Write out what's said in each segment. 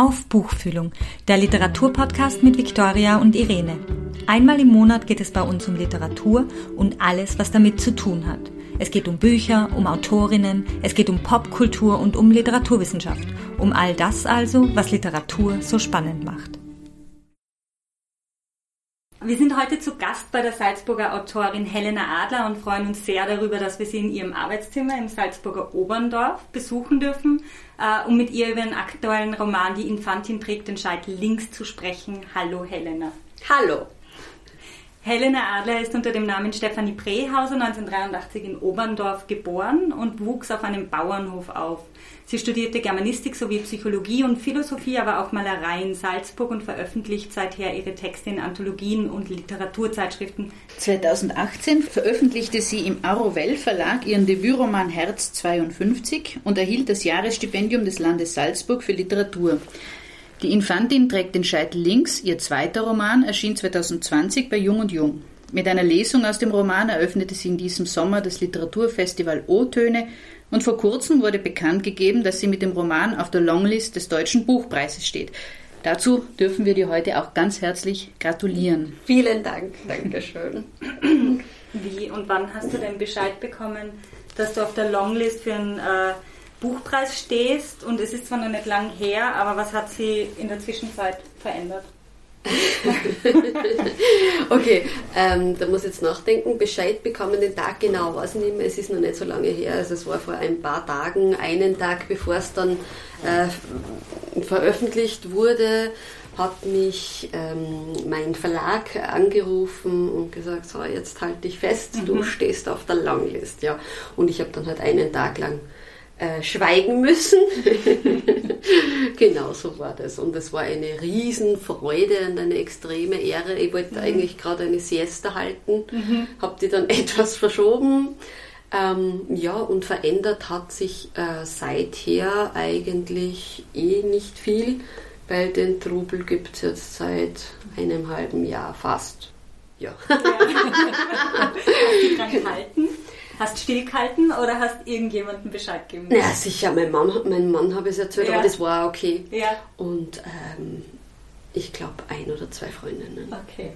auf Buchfühlung, der Literaturpodcast mit Viktoria und Irene. Einmal im Monat geht es bei uns um Literatur und alles, was damit zu tun hat. Es geht um Bücher, um Autorinnen, es geht um Popkultur und um Literaturwissenschaft. Um all das also, was Literatur so spannend macht. Wir sind heute zu Gast bei der Salzburger Autorin Helena Adler und freuen uns sehr darüber, dass wir sie in ihrem Arbeitszimmer im Salzburger Oberndorf besuchen dürfen, äh, um mit ihr über den aktuellen Roman Die Infantin trägt den Scheitel links zu sprechen. Hallo Helena. Hallo. Helena Adler ist unter dem Namen Stefanie Prehauser 1983 in Oberndorf geboren und wuchs auf einem Bauernhof auf. Sie studierte Germanistik sowie Psychologie und Philosophie, aber auch Malerei in Salzburg und veröffentlicht seither ihre Texte in Anthologien und Literaturzeitschriften. 2018 veröffentlichte sie im Arovell Verlag ihren Debütroman Herz 52 und erhielt das Jahresstipendium des Landes Salzburg für Literatur. Die Infantin trägt den Scheitel links. Ihr zweiter Roman erschien 2020 bei Jung und Jung. Mit einer Lesung aus dem Roman eröffnete sie in diesem Sommer das Literaturfestival O-Töne und vor kurzem wurde bekannt gegeben, dass sie mit dem Roman auf der Longlist des Deutschen Buchpreises steht. Dazu dürfen wir dir heute auch ganz herzlich gratulieren. Vielen Dank, Dankeschön. Wie und wann hast du denn Bescheid bekommen, dass du auf der Longlist für einen äh, Buchpreis stehst und es ist zwar noch nicht lang her, aber was hat sie in der Zwischenzeit verändert? okay, ähm, da muss ich jetzt nachdenken. Bescheid bekommen den Tag genau, weiß ich nicht mehr. Es ist noch nicht so lange her. Also es war vor ein paar Tagen, einen Tag bevor es dann äh, veröffentlicht wurde, hat mich ähm, mein Verlag angerufen und gesagt, so jetzt halte dich fest, mhm. du stehst auf der Langlist. Ja. Und ich habe dann halt einen Tag lang äh, schweigen müssen. genau so war das. Und es war eine Riesenfreude und eine extreme Ehre. Ich wollte mhm. eigentlich gerade eine Siesta halten, mhm. habe die dann etwas verschoben. Ähm, ja, und verändert hat sich äh, seither eigentlich eh nicht viel, weil den Trubel gibt es jetzt seit einem halben Jahr fast. Ja. ja. Hast du dran gehalten? Hast stillgehalten oder hast irgendjemandem Bescheid gegeben? Ja, sicher, mein Mann, mein Mann habe es erzählt, ja. aber das war okay. Ja. Und ähm, ich glaube ein oder zwei Freundinnen. Okay.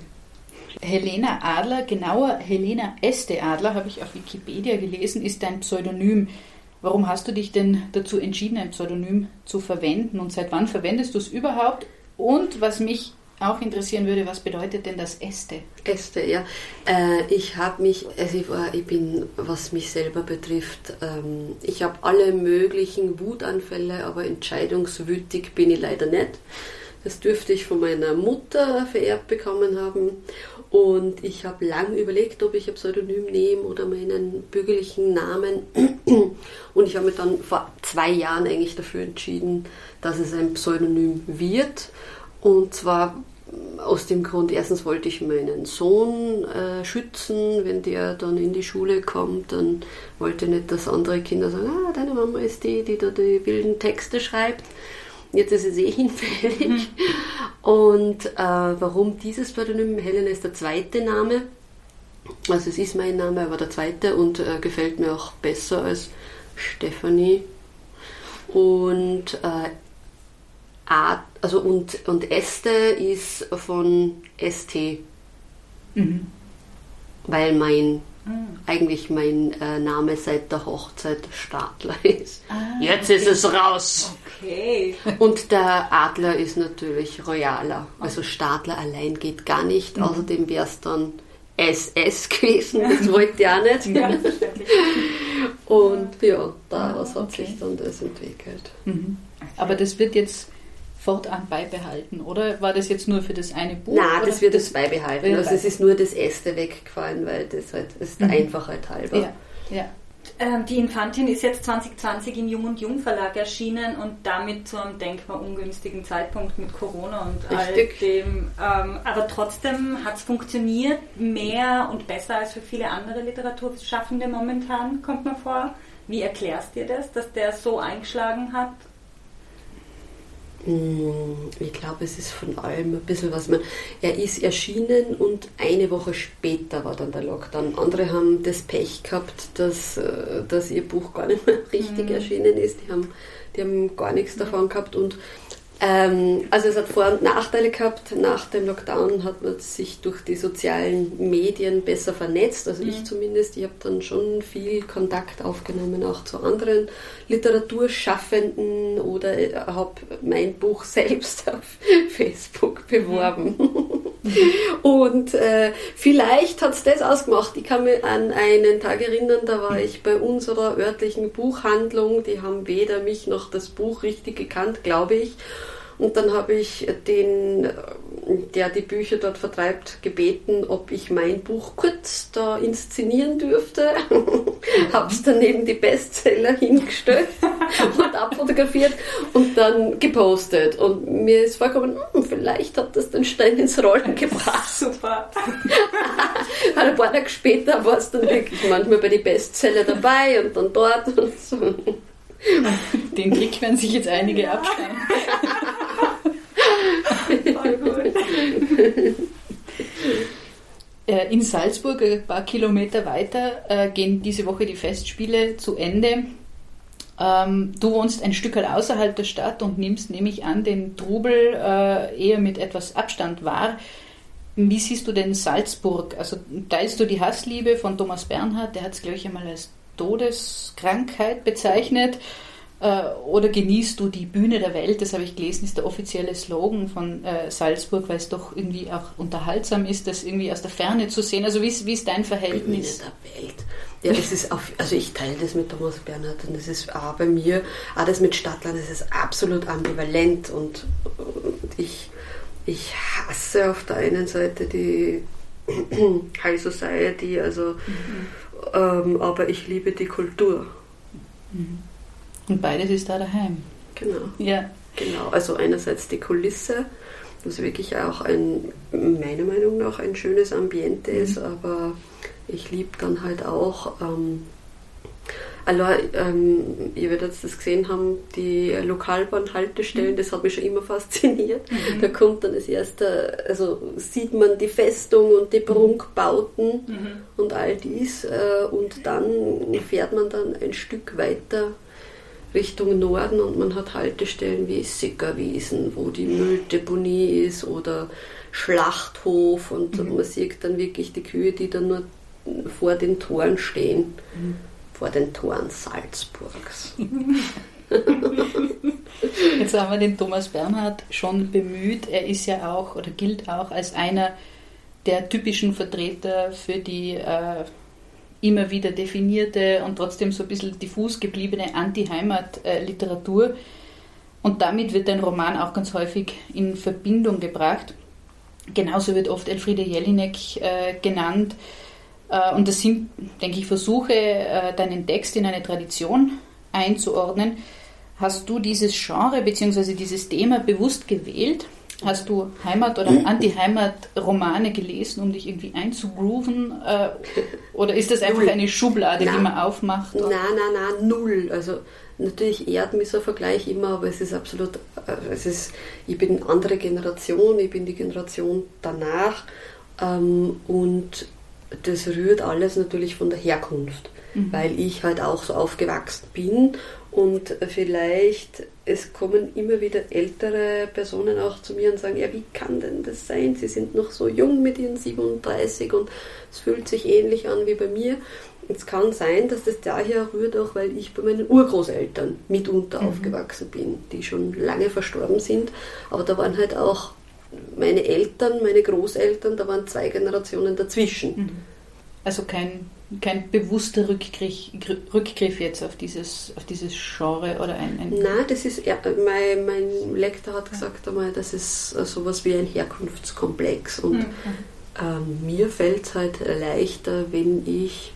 Helena Adler, genauer Helena Este Adler, habe ich auf Wikipedia gelesen, ist dein Pseudonym. Warum hast du dich denn dazu entschieden, ein Pseudonym zu verwenden und seit wann verwendest du es überhaupt? Und was mich auch interessieren würde, was bedeutet denn das Äste? Äste, ja. Äh, ich habe mich, also ich, war, ich bin, was mich selber betrifft, ähm, ich habe alle möglichen Wutanfälle, aber entscheidungswütig bin ich leider nicht. Das dürfte ich von meiner Mutter vererbt bekommen haben. Und ich habe lange überlegt, ob ich ein Pseudonym nehme oder meinen bürgerlichen Namen. Und ich habe mich dann vor zwei Jahren eigentlich dafür entschieden, dass es ein Pseudonym wird. Und zwar aus dem Grund, erstens wollte ich meinen Sohn äh, schützen, wenn der dann in die Schule kommt, dann wollte ich nicht, dass andere Kinder sagen, ah, deine Mama ist die, die da die wilden Texte schreibt. Jetzt ist es eh hinfällig. Mhm. Und äh, warum dieses Pseudonym? Helena ist der zweite Name. Also es ist mein Name, aber der zweite und äh, gefällt mir auch besser als Stephanie. Und äh, Art, also und, und Este ist von ST. Mhm. Weil mein mhm. eigentlich mein äh, Name seit der Hochzeit Stadler ist. Ah, Jetzt okay. ist es raus. Okay. Und der Adler ist natürlich royaler. Also Stadler allein geht gar nicht. Mhm. Außerdem wäre es dann SS gewesen. Das wollte ich auch nicht. Ja, Und ja, daraus ah, okay. hat sich dann das entwickelt. Mhm. Aber das wird jetzt fortan beibehalten, oder war das jetzt nur für das eine Buch? Nein, das wird das beibehalten. Also es ist nur das erste weggefallen, weil das halt das ist der mhm. Einfachheit halber. Ja, ja. Ähm, die Infantin ist jetzt 2020 im Jung und Jung Verlag erschienen und damit zu einem denkbar ungünstigen Zeitpunkt mit Corona und Richtig. all dem. Ähm, aber trotzdem hat es funktioniert, mehr und besser als für viele andere Literaturschaffende momentan, kommt mir vor. Wie erklärst du dir das, dass der so eingeschlagen hat ich glaube, es ist von allem ein bisschen was man. Er ist erschienen und eine Woche später war dann der Lockdown. Andere haben das Pech gehabt, dass, äh, dass ihr Buch gar nicht mehr richtig mhm. erschienen ist. Die haben, die haben gar nichts davon gehabt und Ähm, also es hat Vor- und Nachteile gehabt. Nach dem Lockdown hat man sich durch die sozialen Medien besser vernetzt, also mhm. ich zumindest. Ich habe dann schon viel Kontakt aufgenommen, auch zu anderen Literaturschaffenden oder äh, habe mein Buch selbst auf Facebook beworben. Mhm. und äh, vielleicht hat es das ausgemacht. Ich kann mich an einen Tag erinnern, da war ich bei unserer örtlichen Buchhandlung. Die haben weder mich noch das Buch richtig gekannt, glaube ich. Und dann habe ich den, der die Bücher dort vertreibt, gebeten, ob ich mein Buch kurz da inszenieren dürfte. habe es dann neben die Bestseller hingestellt und abfotografiert und dann gepostet. Und mir ist vorgekommen, hm, vielleicht hat das den Stein ins Rollen gebracht. Super. ein paar Tage später war es dann wirklich manchmal bei den Bestseller dabei und dann dort und so. Den Klick werden sich jetzt einige abschauen. Äh, in Salzburg, ein paar Kilometer weiter, äh, gehen diese Woche die Festspiele zu Ende. Ähm, du wohnst ein Stück außerhalb der Stadt und nimmst, nehme ich an, den Trubel äh, eher mit etwas Abstand wahr. Wie siehst du denn Salzburg? Also teilst du die Hassliebe von Thomas Bernhard, der hat es, glaube ich, einmal als Todeskrankheit bezeichnet. Äh, oder genießt du die Bühne der Welt? Das habe ich gelesen, ist der offizielle Slogan von äh, Salzburg, weil es doch irgendwie auch unterhaltsam ist, das irgendwie aus der Ferne zu sehen. Also wie ist, wie ist dein Verhältnis? Bühne der Welt. Ja, das ist auf, also ich teile das mit Thomas Bernhard und das ist auch bei mir, auch das mit Stadtland, das ist absolut ambivalent und, und ich, ich hasse auf der einen Seite die High Society, also mhm. ähm, aber ich liebe die Kultur. Mhm. Und beides ist da daheim. Genau. Ja. Genau, also einerseits die Kulisse, was wirklich auch ein, meiner Meinung nach ein schönes Ambiente mhm. ist, aber ich liebe dann halt auch, ähm, also, ähm, ihr werdet das gesehen haben, die Lokalbahnhaltestellen, mhm. das hat mich schon immer fasziniert. Mhm. Da kommt dann das erste, also sieht man die Festung und die Prunkbauten mhm. und all dies äh, und dann fährt man dann ein Stück weiter Richtung Norden und man hat Haltestellen wie Sickerwiesen, wo die Mülldeponie ist oder Schlachthof und mhm. man sieht dann wirklich die Kühe, die dann nur vor den Toren stehen, mhm. vor den Toren Salzburgs. Jetzt haben wir den Thomas Bernhard schon bemüht. Er ist ja auch oder gilt auch als einer der typischen Vertreter für die äh, immer wieder definierte und trotzdem so ein bisschen diffus gebliebene Anti-Heimat-Literatur. Und damit wird ein Roman auch ganz häufig in Verbindung gebracht. Genauso wird oft Elfriede Jelinek äh, genannt. Äh, und das sind, denke ich, Versuche, äh, deinen Text in eine Tradition einzuordnen. Hast du dieses Genre bzw. dieses Thema bewusst gewählt? Hast du Heimat- oder Anti-Heimat-Romane gelesen, um dich irgendwie einzugrooven? Äh, oder ist das einfach null. eine Schublade, nein. die man aufmacht? Nein, nein, nein, null. Also natürlich ehrt mich so ein Vergleich immer, aber es ist absolut, äh, es ist, ich bin eine andere Generation, ich bin die Generation danach ähm, und das rührt alles natürlich von der Herkunft, mhm. weil ich halt auch so aufgewachsen bin und vielleicht, es kommen immer wieder ältere Personen auch zu mir und sagen, ja, wie kann denn das sein? Sie sind noch so jung mit ihren 37 und es fühlt sich ähnlich an wie bei mir. Es kann sein, dass das daher rührt, auch weil ich bei meinen Urgroßeltern mitunter mhm. aufgewachsen bin, die schon lange verstorben sind. Aber da waren halt auch meine Eltern, meine Großeltern, da waren zwei Generationen dazwischen. Mhm. Also kein kein bewusster Rückgriff, Rückgriff jetzt auf dieses, auf dieses Genre oder ein. ein Nein, das ist, mein, mein Lektor hat gesagt einmal, das ist sowas wie ein Herkunftskomplex und mhm. ähm, mir fällt es halt leichter, wenn ich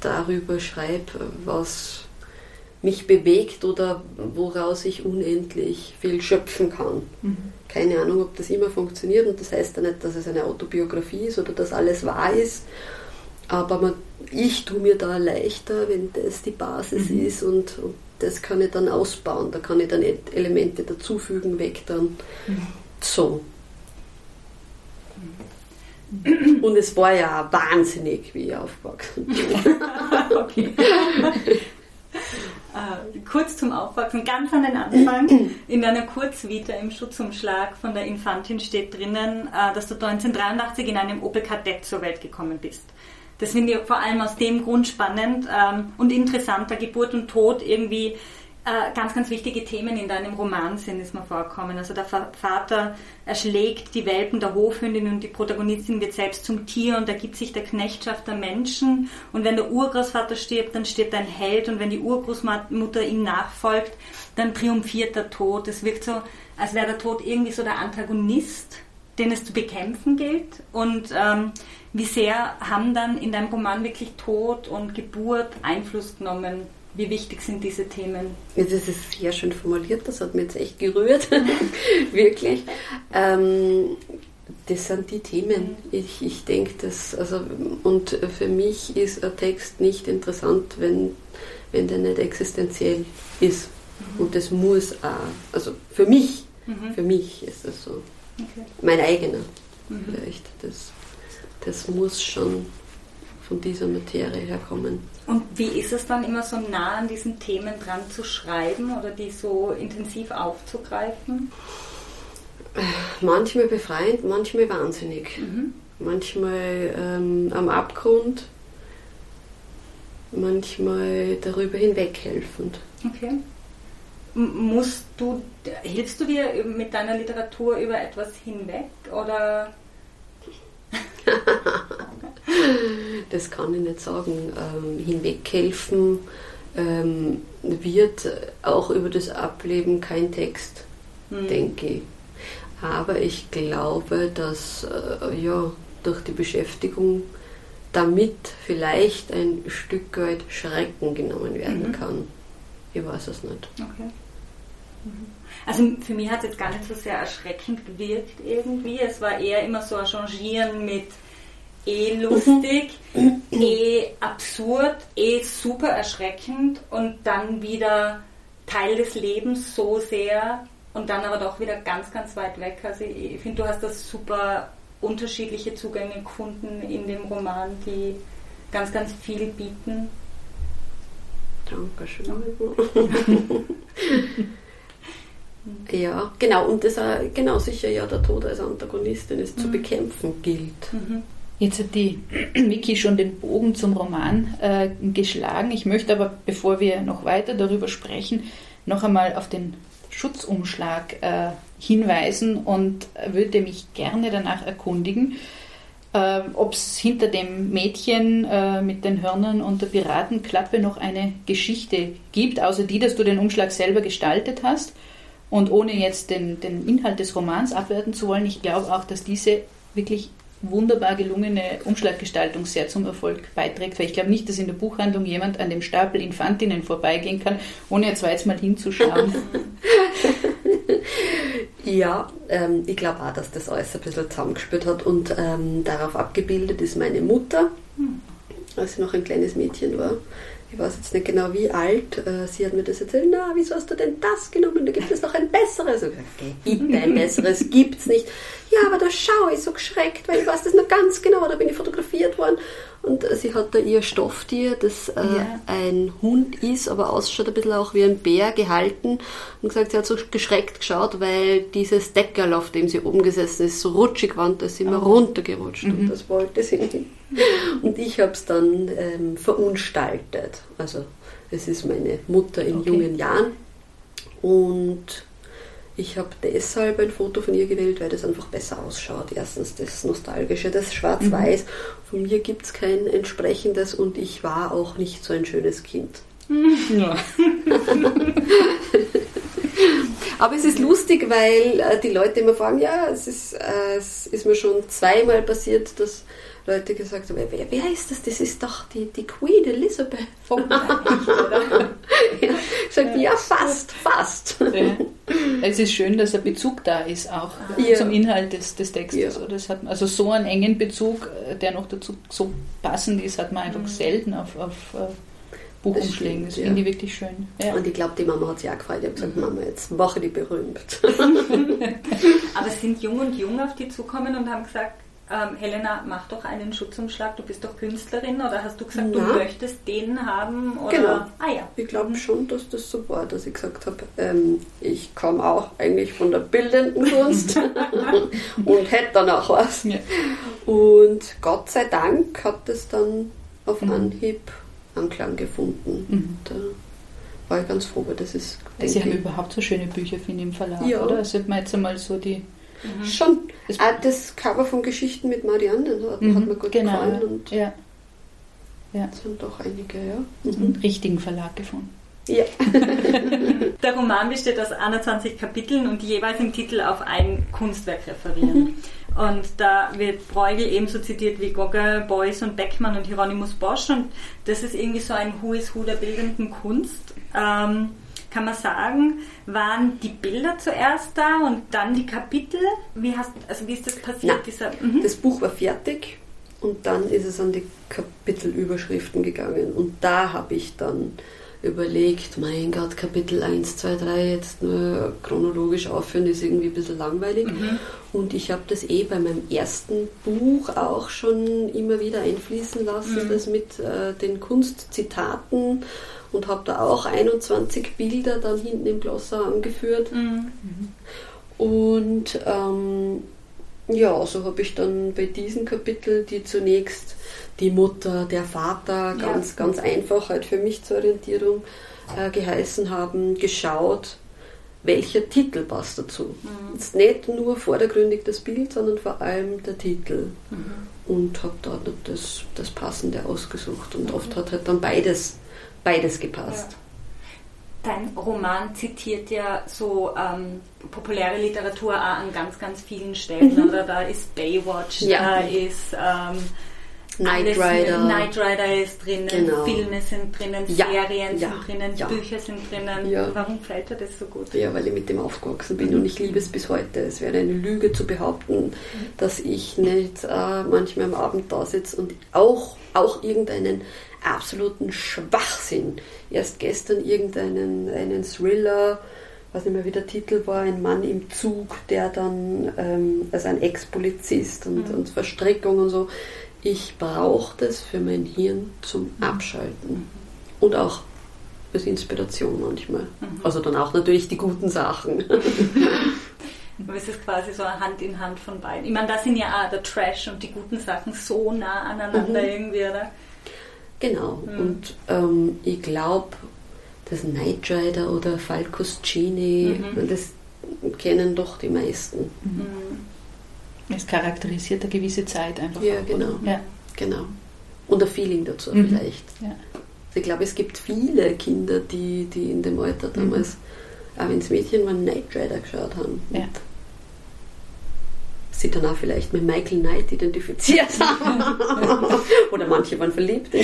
darüber schreibe, was mich bewegt oder woraus ich unendlich viel schöpfen kann. Mhm. Keine Ahnung, ob das immer funktioniert und das heißt ja nicht, dass es eine Autobiografie ist oder dass alles wahr ist aber man, ich tue mir da leichter, wenn das die Basis mhm. ist und, und, das kann ich dann ausbauen. Da kann ich dann Elemente dazufügen, weg dann. Mhm. So. Und es war ja wahnsinnig, wie ich aufgewachsen bin. okay. Uh, kurz zum Aufwachsen, ganz an den Anfang, in deiner Kurzvita im Schutzumschlag von der Infantin steht drinnen, äh, dass du 1983 in einem Opel Kadett zur Welt gekommen bist. Das finde ich vor allem aus dem Grund spannend ähm, und interessant, da Geburt und Tod irgendwie äh, ganz, ganz wichtige Themen in deinem Roman sind, ist mir vorkommen. Also der Vater erschlägt die Welpen der Hofhündin und die Protagonistin wird selbst zum Tier und ergibt sich der Knechtschaft der Menschen. Und wenn der Urgroßvater stirbt, dann stirbt ein Held und wenn die Urgroßmutter ihm nachfolgt, dann triumphiert der Tod. Es wirkt so, als wäre der Tod irgendwie so der Antagonist, den es zu bekämpfen gilt. Und ähm, wie sehr haben dann in deinem Roman wirklich Tod und Geburt Einfluss genommen wie wichtig sind diese Themen? Ja, das ist sehr schön formuliert, das hat mich jetzt echt gerührt, wirklich. Ähm, das sind die Themen. Ich, ich denke, dass, also, und für mich ist ein Text nicht interessant, wenn, wenn der nicht existenziell ist. Mhm. Und das muss auch, also für mich, mhm. für mich ist das so. Okay. Mein eigener, mhm. vielleicht. Das, das muss schon von dieser Materie herkommen. Und wie ist es dann immer so nah an diesen Themen dran zu schreiben oder die so intensiv aufzugreifen? Manchmal befreiend, manchmal wahnsinnig. Mhm. Manchmal ähm, am Abgrund, manchmal darüber hinweghelfend. Okay. Musst du, hilfst du dir mit deiner Literatur über etwas hinweg oder das kann ich nicht sagen. Ähm, hinweghelfen ähm, wird auch über das Ableben kein Text, mhm. denke ich. Aber ich glaube, dass äh, ja, durch die Beschäftigung damit vielleicht ein Stück weit Schrecken genommen werden mhm. kann. Ich weiß es nicht. Okay. Mhm. Also für mich hat es jetzt gar nicht so sehr erschreckend gewirkt irgendwie. Es war eher immer so ein Changieren mit eh lustig, mhm. eh absurd, eh super erschreckend und dann wieder Teil des Lebens so sehr und dann aber doch wieder ganz, ganz weit weg. Also ich, ich finde, du hast das super unterschiedliche Zugänge gefunden in dem Roman, die ganz, ganz viel bieten. Dankeschön. ja, genau, und das ist genau sicher ja der Tod als Antagonist, den es mhm. zu bekämpfen gilt. Mhm. Jetzt hat die Vicky schon den Bogen zum Roman äh, geschlagen. Ich möchte aber, bevor wir noch weiter darüber sprechen, noch einmal auf den Schutzumschlag äh, hinweisen und würde mich gerne danach erkundigen, äh, ob es hinter dem Mädchen äh, mit den Hörnern und der Piratenklappe noch eine Geschichte gibt, außer die, dass du den Umschlag selber gestaltet hast. Und ohne jetzt den, den Inhalt des Romans abwerten zu wollen, ich glaube auch, dass diese wirklich wunderbar gelungene Umschlaggestaltung sehr zum Erfolg beiträgt, weil ich glaube nicht, dass in der Buchhandlung jemand an dem Stapel Infantinnen vorbeigehen kann, ohne jetzt jetzt mal hinzuschauen. ja, ähm, ich glaube auch, dass das alles ein bisschen zusammengespürt hat und ähm, darauf abgebildet ist meine Mutter, hm. als sie noch ein kleines Mädchen war ich weiß jetzt nicht genau wie alt, äh, sie hat mir das erzählt, na, wieso hast du denn das genommen? Da gibt es noch ein besseres. Okay, bitte, ein besseres gibt's nicht. Ja, aber da schaue ich so geschreckt, weil ich weiß das noch ganz genau, da bin ich fotografiert worden. Und äh, sie hat da ihr Stofftier, das äh, ja. ein Hund ist, aber ausschaut ein bisschen auch wie ein Bär, gehalten und gesagt, sie hat so geschreckt geschaut, weil dieses Deckerl, auf dem sie oben gesessen ist, so rutschig war und da ist sie immer oh. runtergerutscht mhm. und das wollte sie nicht. Und ich habe es dann ähm, verunstaltet. Also es ist meine Mutter in okay. jungen Jahren und ich habe deshalb ein Foto von ihr gewählt, weil das einfach besser ausschaut. Erstens das Nostalgische, das Schwarz-Weiß. Mhm. Von mir gibt es kein entsprechendes und ich war auch nicht so ein schönes Kind. Ja. Aber es ist lustig, weil äh, die Leute immer fragen, ja, es ist, äh, es ist mir schon zweimal passiert, dass Leute gesagt haben, wer, wer ist das? Das ist doch die, die Queen Elizabeth. Oh nein, ja, sagt, ja, fast, fast. Ja. Es ist schön, dass ein Bezug da ist, auch ja. zum Inhalt des, des Textes. Ja. Das hat, also so einen engen Bezug, äh, der noch dazu so passend ist, hat man einfach mhm. selten auf, auf äh, Buchumschlägen. Das, das finde ich wirklich schön. Ja. Und ich glaube, die Mama hat sich auch gefreut. Ich habe gesagt, mhm. Mama, jetzt mache die berühmt. Aber sind Jung und Jung auf die zukommen und haben gesagt, ähm, Helena, mach doch einen Schutzumschlag, du bist doch Künstlerin oder hast du gesagt, Na. du möchtest den haben? Oder? Genau. Ah, ja. Ich glaube schon, dass das so war, dass ich gesagt habe, ähm, ich komme auch eigentlich von der bildenden Kunst und hätte dann auch was. Ja. Und Gott sei Dank hat es dann auf mhm. Anhieb Anklang gefunden. Mhm. Da war ich ganz froh, weil das ist. Sie haben überhaupt so schöne Bücher, finde ich, im Verlag, ja. oder? Also man jetzt einmal so die. Mhm. Schon. Das, ah, das Cover von Geschichten mit Marianne hat, mhm, hat mir gut genau, gefallen. Und ja. Ja. Das sind doch einige, ja. Mhm. Einen richtigen Verlag gefunden. Ja. Der Roman besteht aus 21 Kapiteln und jeweils im Titel auf ein Kunstwerk referieren. Mhm. Und da wird Bruegel ebenso zitiert wie Gogge, Beuys und Beckmann und Hieronymus Bosch. Und das ist irgendwie so ein Who is Who der bildenden Kunst. Ähm, kann man sagen, waren die Bilder zuerst da und dann die Kapitel? Wie, hast, also wie ist das passiert? Na, dieser, mhm. Das Buch war fertig und dann ist es an die Kapitelüberschriften gegangen. Und da habe ich dann überlegt, mein Gott, Kapitel 1, 2, 3 jetzt nur chronologisch aufführen, ist irgendwie ein bisschen langweilig. Mhm. Und ich habe das eh bei meinem ersten Buch auch schon immer wieder einfließen lassen, mhm. das mit äh, den Kunstzitaten und habe da auch 21 Bilder dann hinten im Glossar angeführt. Mhm. Und ähm, ja, so habe ich dann bei diesem Kapitel, die zunächst die Mutter, der Vater, ganz, ja. ganz einfach halt für mich zur Orientierung äh, geheißen haben, geschaut, welcher Titel passt dazu. Mhm. Jetzt nicht nur vordergründig das Bild, sondern vor allem der Titel. Mhm. Und habe da das, das Passende ausgesucht. Und mhm. oft hat halt dann beides, beides gepasst. Ja. Dein Roman zitiert ja so ähm, populäre Literatur auch an ganz, ganz vielen Stellen. Mhm. Oder da ist Baywatch, ja. da ist ähm, Knight Rider. Knight Rider ist drinnen, genau. Filme sind drinnen, ja. Serien ja. sind drinnen. Bücher sind drinnen. Warum gefällt dir das so gut? Ja, weil ich mit dem aufgewachsen bin und ich liebe es bis heute. Es wäre eine Lüge zu behaupten, mhm. dass ich nicht äh, manchmal am Abend da sitze und auch, auch irgendeinen absoluten Schwachsinn. Erst gestern irgendeinen einen Thriller, was nicht mehr wie der Titel war, ein Mann im Zug, der dann, ähm, also ein Ex-Polizist und, mhm. und Verstrickung und so, ich brauche das für mein Hirn zum mhm. Abschalten und auch als Inspiration manchmal. Mhm. Also dann auch natürlich die guten Sachen. Aber es ist quasi so Hand in Hand von beiden. Ich meine, da sind ja auch der Trash und die guten Sachen so nah aneinander mhm. irgendwie, oder? Genau. Mhm. Und ähm, ich glaube, das Knight Rider oder Falcos Genie, mhm. das kennen doch die meisten. Mhm. Es charakterisiert eine gewisse Zeit einfach. Ja, auch, genau. Ja. genau. Und ein Feeling dazu mhm. vielleicht. Ja. Also ich glaube, es gibt viele Kinder, die, die in dem Alter mhm. damals, mhm. auch wenn es Mädchen waren, Knight Rider geschaut haben. Ja. Sie dann auch vielleicht mit Michael Knight identifiziert haben. Oder manche waren verliebt.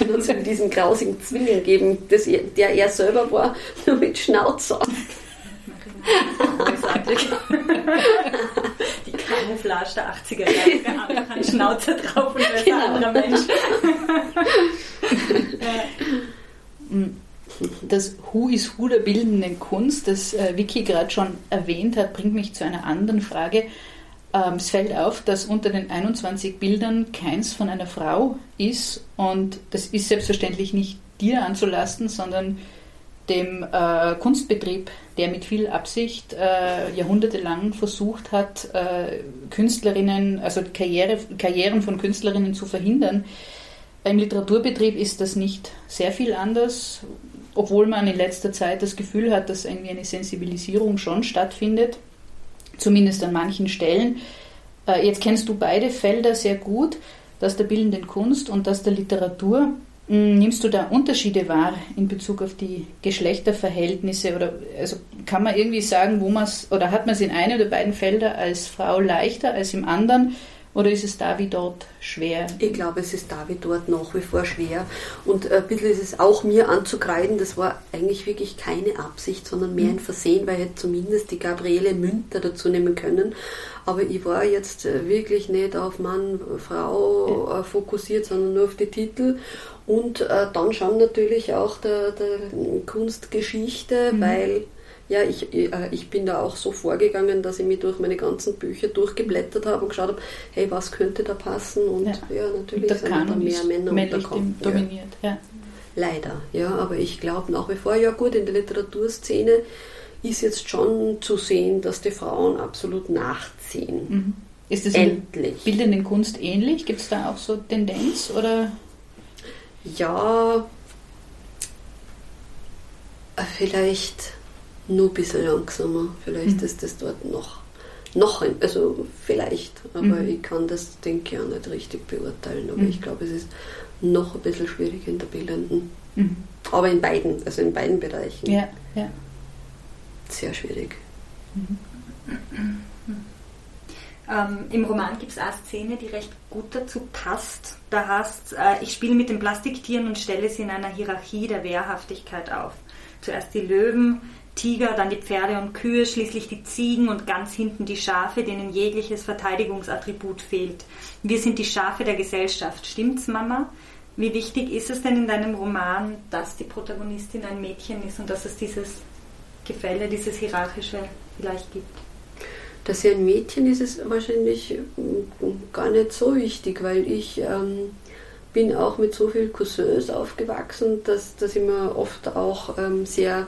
Und uns in diesem grausigen Zwilling geben, das, der er selber war, nur mit Schnauzer. Die Camouflage der 80er Jahre gehabt, einfach einen Schnauzer drauf und ein genau. anderer Mensch. Das Who is Who der bildenden Kunst, das äh, Vicky gerade schon erwähnt hat, bringt mich zu einer anderen Frage. Ähm, es fällt auf, dass unter den 21 Bildern keins von einer Frau ist und das ist selbstverständlich nicht dir anzulasten, sondern dem äh, Kunstbetrieb, der mit viel Absicht äh, jahrhundertelang versucht hat, äh, Künstlerinnen, also Karriere, Karrieren von Künstlerinnen zu verhindern. Im Literaturbetrieb ist das nicht sehr viel anders, obwohl man in letzter Zeit das Gefühl hat, dass irgendwie eine Sensibilisierung schon stattfindet, zumindest an manchen Stellen. Äh, jetzt kennst du beide Felder sehr gut, das der bildenden Kunst und das der Literatur. Hm, nimmst du da Unterschiede wahr in Bezug auf die Geschlechterverhältnisse oder also kann man irgendwie sagen, wo man es oder hat man es in einem oder beiden Felder als Frau leichter als im anderen oder ist es da wie dort schwer? Ich glaube, es ist da wie dort nach wie vor schwer und ein bisschen ist es auch mir anzukreiden, das war eigentlich wirklich keine Absicht, sondern mehr ein Versehen, weil ich hätte zumindest die Gabriele Münter dazu nehmen können. Aber ich war jetzt wirklich nicht auf Mann, Frau ja. fokussiert, sondern nur auf die Titel. Und äh, dann schon natürlich auch der, der Kunstgeschichte, mhm. weil Ja, ich, äh, ich bin da auch so vorgegangen, dass ich mich durch meine ganzen Bücher durchgeblättert habe und geschaut habe, hey, was könnte da passen? Und ja, ja natürlich sind da mehr Männer unterkommen. dominiert. Ja. ja. Leider, ja, aber ich glaube nach wie vor, ja gut, in der Literaturszene ist jetzt schon zu sehen, dass die Frauen absolut nachziehen. Mhm. Ist das Endlich. in bildenden Kunst ähnlich? Gibt es da auch so Tendenz oder? Ja, vielleicht nur ein bisschen langsamer. Vielleicht mhm. ist das dort noch, noch ein, also vielleicht, aber mhm. ich kann das, denke ich, auch nicht richtig beurteilen. Aber mhm. ich glaube, es ist noch ein bisschen schwierig in der Bildenden. Mhm. Aber in beiden, also in beiden Bereichen. Ja, ja. Sehr schwierig. Mhm. Ähm, Im Roman gibt es eine Szene, die recht gut dazu passt. Da heißt äh, ich spiele mit den Plastiktieren und stelle sie in einer Hierarchie der Wehrhaftigkeit auf. Zuerst die Löwen, Tiger, dann die Pferde und Kühe, schließlich die Ziegen und ganz hinten die Schafe, denen jegliches Verteidigungsattribut fehlt. Wir sind die Schafe der Gesellschaft. Stimmt's, Mama? Wie wichtig ist es denn in deinem Roman, dass die Protagonistin ein Mädchen ist und dass es dieses Gefälle, dieses Hierarchische vielleicht gibt? Dass sie ein Mädchen ist, ist wahrscheinlich gar nicht so wichtig, weil ich ähm, bin auch mit so vielen Cousins aufgewachsen, dass, dass ich mir oft auch ähm, sehr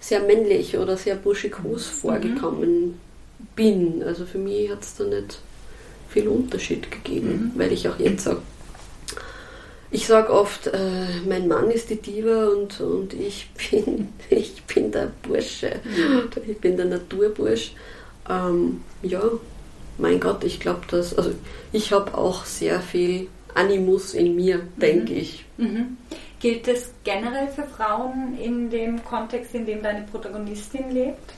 sehr männlich oder sehr burschikos mhm. vorgekommen bin. Also für mich hat es da nicht viel Unterschied gegeben, mhm. weil ich auch jetzt sage, ich sage oft, äh, mein Mann ist die Diva und, und ich, bin, ich bin der Bursche, mhm. ich bin der Naturbursch. Ähm, ja, mein Gott, ich glaube, dass, also ich habe auch sehr viel Animus in mir, denke mhm. ich. Mhm. Gilt das generell für Frauen in dem Kontext, in dem deine Protagonistin lebt?